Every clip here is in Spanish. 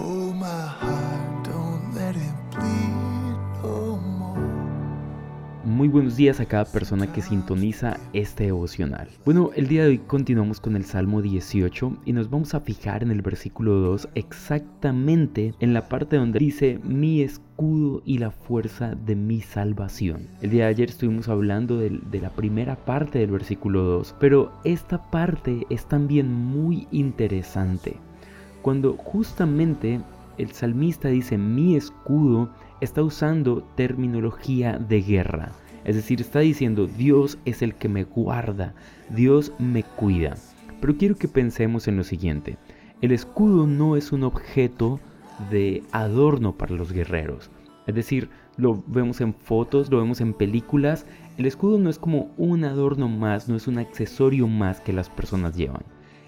Oh, my heart, don't let. Muy buenos días a cada persona que sintoniza este devocional. Bueno, el día de hoy continuamos con el Salmo 18 y nos vamos a fijar en el versículo 2 exactamente en la parte donde dice mi escudo y la fuerza de mi salvación. El día de ayer estuvimos hablando de la primera parte del versículo 2, pero esta parte es también muy interesante. Cuando justamente el salmista dice mi escudo, está usando terminología de guerra. Es decir, está diciendo Dios es el que me guarda, Dios me cuida. Pero quiero que pensemos en lo siguiente. El escudo no es un objeto de adorno para los guerreros. Es decir, lo vemos en fotos, lo vemos en películas. El escudo no es como un adorno más, no es un accesorio más que las personas llevan.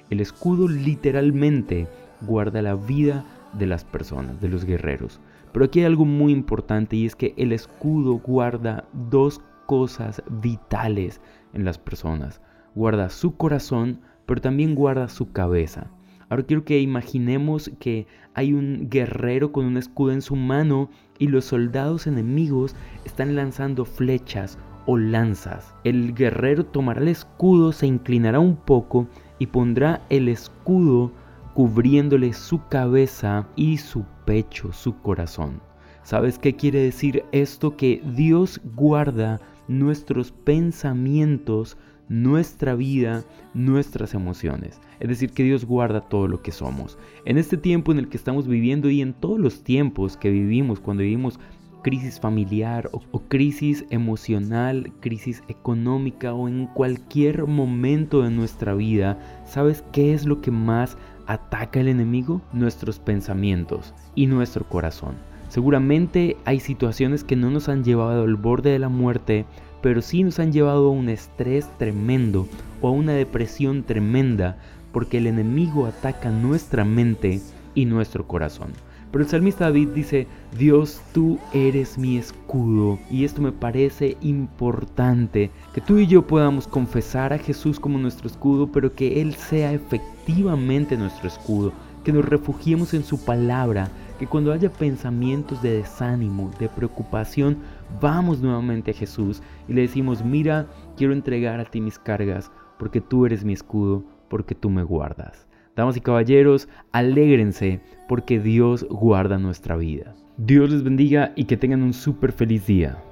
El escudo literalmente guarda la vida de las personas, de los guerreros. Pero aquí hay algo muy importante y es que el escudo guarda dos cosas vitales en las personas. Guarda su corazón, pero también guarda su cabeza. Ahora quiero que imaginemos que hay un guerrero con un escudo en su mano y los soldados enemigos están lanzando flechas o lanzas. El guerrero tomará el escudo, se inclinará un poco y pondrá el escudo cubriéndole su cabeza y su pecho, su corazón. ¿Sabes qué quiere decir esto? Que Dios guarda nuestros pensamientos, nuestra vida, nuestras emociones. Es decir, que Dios guarda todo lo que somos. En este tiempo en el que estamos viviendo y en todos los tiempos que vivimos, cuando vivimos crisis familiar o, o, crisis emocional, crisis económica o en cualquier momento de nuestra vida, ¿sabes qué es lo que más ataca el enemigo? Nuestros pensamientos y nuestro corazón. Seguramente hay situaciones que no nos han llevado al borde de la muerte, pero sí nos han llevado a un estrés tremendo o a una depresión tremenda, porque el enemigo ataca nuestra mente y nuestro corazón. Pero el salmista David dice, Dios, tú eres mi escudo. Y esto me parece importante, que tú y yo podamos confesar a Jesús como nuestro escudo, pero que Él sea efectivamente nuestro escudo, que nos refugiemos en su palabra, que cuando haya pensamientos de desánimo, de preocupación, vamos nuevamente a Jesús y le decimos, mira, quiero entregar a ti mis cargas, porque tú eres mi escudo, porque tú me guardas. Damas y caballeros, alégrense porque Dios guarda nuestra vida. Dios les bendiga y que tengan un súper feliz día.